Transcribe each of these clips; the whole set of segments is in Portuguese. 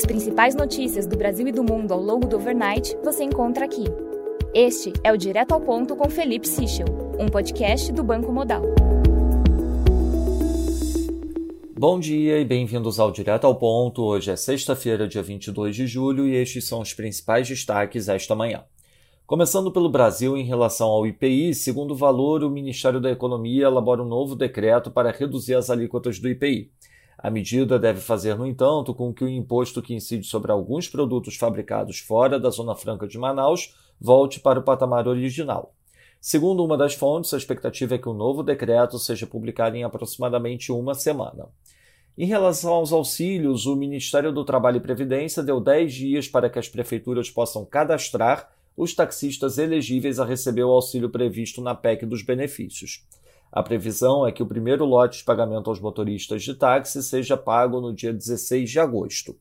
As principais notícias do Brasil e do mundo ao longo do overnight você encontra aqui. Este é o Direto ao Ponto com Felipe Sichel, um podcast do Banco Modal. Bom dia e bem-vindos ao Direto ao Ponto. Hoje é sexta-feira, dia 22 de julho, e estes são os principais destaques esta manhã. Começando pelo Brasil, em relação ao IPI, segundo o valor, o Ministério da Economia elabora um novo decreto para reduzir as alíquotas do IPI. A medida deve fazer, no entanto, com que o imposto que incide sobre alguns produtos fabricados fora da Zona Franca de Manaus volte para o patamar original. Segundo uma das fontes, a expectativa é que o novo decreto seja publicado em aproximadamente uma semana. Em relação aos auxílios, o Ministério do Trabalho e Previdência deu 10 dias para que as prefeituras possam cadastrar os taxistas elegíveis a receber o auxílio previsto na PEC dos benefícios. A previsão é que o primeiro lote de pagamento aos motoristas de táxi seja pago no dia 16 de agosto.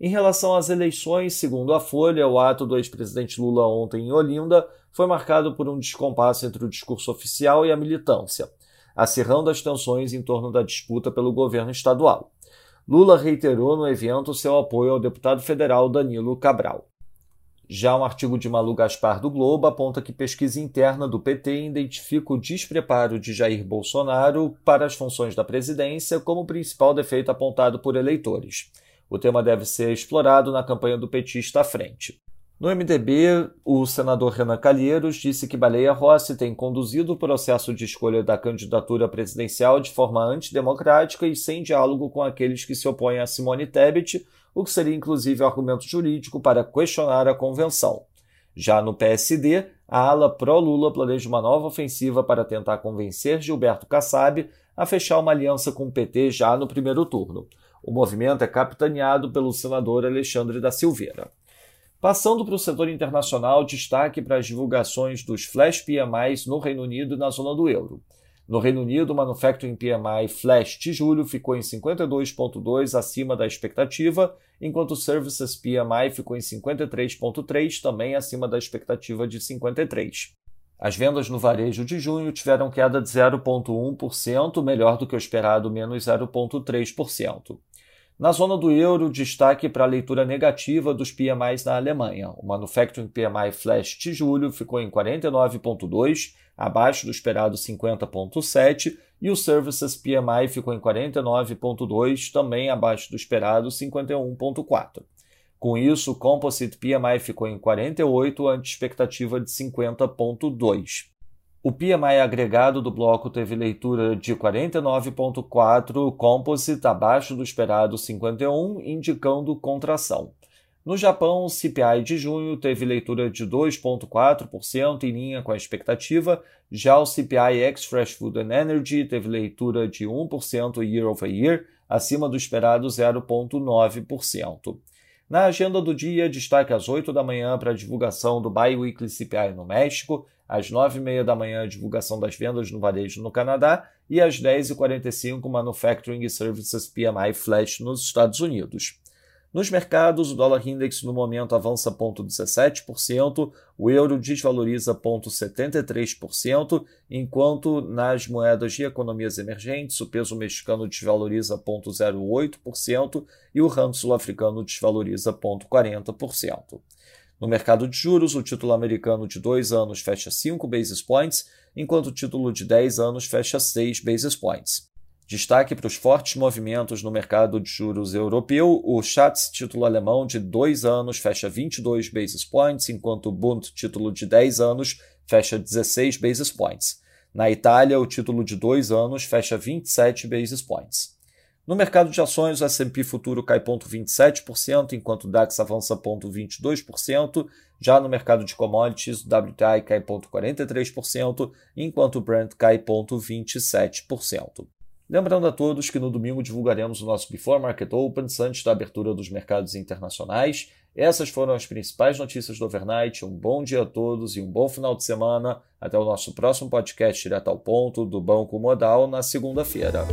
Em relação às eleições, segundo a Folha, o ato do ex-presidente Lula ontem em Olinda foi marcado por um descompasso entre o discurso oficial e a militância, acirrando as tensões em torno da disputa pelo governo estadual. Lula reiterou no evento seu apoio ao deputado federal Danilo Cabral. Já um artigo de Malu Gaspar do Globo aponta que pesquisa interna do PT identifica o despreparo de Jair Bolsonaro para as funções da presidência como principal defeito apontado por eleitores. O tema deve ser explorado na campanha do petista à frente. No MDB, o senador Renan Calheiros disse que Baleia Rossi tem conduzido o processo de escolha da candidatura presidencial de forma antidemocrática e sem diálogo com aqueles que se opõem a Simone Tebet, o que seria inclusive argumento jurídico para questionar a convenção. Já no PSD, a ala pró-Lula planeja uma nova ofensiva para tentar convencer Gilberto Kassab a fechar uma aliança com o PT já no primeiro turno. O movimento é capitaneado pelo senador Alexandre da Silveira. Passando para o setor internacional, destaque para as divulgações dos Flash PMIs no Reino Unido e na zona do euro. No Reino Unido, o Manufacturing PMI Flash de julho ficou em 52,2 acima da expectativa, enquanto o Services PMI ficou em 53,3, também acima da expectativa de 53. As vendas no varejo de junho tiveram queda de 0,1%, melhor do que o esperado, menos 0,3%. Na zona do euro, destaque para a leitura negativa dos PMIs na Alemanha. O Manufacturing PMI Flash de julho ficou em 49,2, abaixo do esperado 50,7, e o Services PMI ficou em 49,2, também abaixo do esperado 51,4. Com isso, o Composite PMI ficou em 48, ante expectativa de 50,2. O PMI agregado do bloco teve leitura de 49,4, composite abaixo do esperado 51, indicando contração. No Japão, o CPI de junho teve leitura de 2,4% em linha com a expectativa, já o CPI ex Fresh Food and Energy teve leitura de 1% year over year, acima do esperado 0,9%. Na agenda do dia, destaque às 8 da manhã para a divulgação do Biweekly CPI no México, às 9h30 da manhã, divulgação das vendas no varejo no Canadá e às 10h45, Manufacturing Services PMI Flash nos Estados Unidos. Nos mercados, o dólar index no momento avança 0,17%, o euro desvaloriza 0,73%, enquanto nas moedas de economias emergentes, o peso mexicano desvaloriza 0,08% e o rand sul-africano desvaloriza 0,40%. No mercado de juros, o título americano de 2 anos fecha 5 basis points, enquanto o título de 10 anos fecha 6 basis points. Destaque para os fortes movimentos no mercado de juros europeu, o Schatz, título alemão de 2 anos, fecha 22 basis points, enquanto o Bund, título de 10 anos, fecha 16 basis points. Na Itália, o título de 2 anos fecha 27 basis points. No mercado de ações, o S&P futuro cai 0,27%, enquanto o DAX avança 0,22%. Já no mercado de commodities, o WTI cai 0,43%, enquanto o Brent cai 0,27%. Lembrando a todos que no domingo divulgaremos o nosso Before Market Opens antes da abertura dos mercados internacionais. Essas foram as principais notícias do overnight. Um bom dia a todos e um bom final de semana. Até o nosso próximo podcast direto ao ponto do Banco Modal na segunda-feira.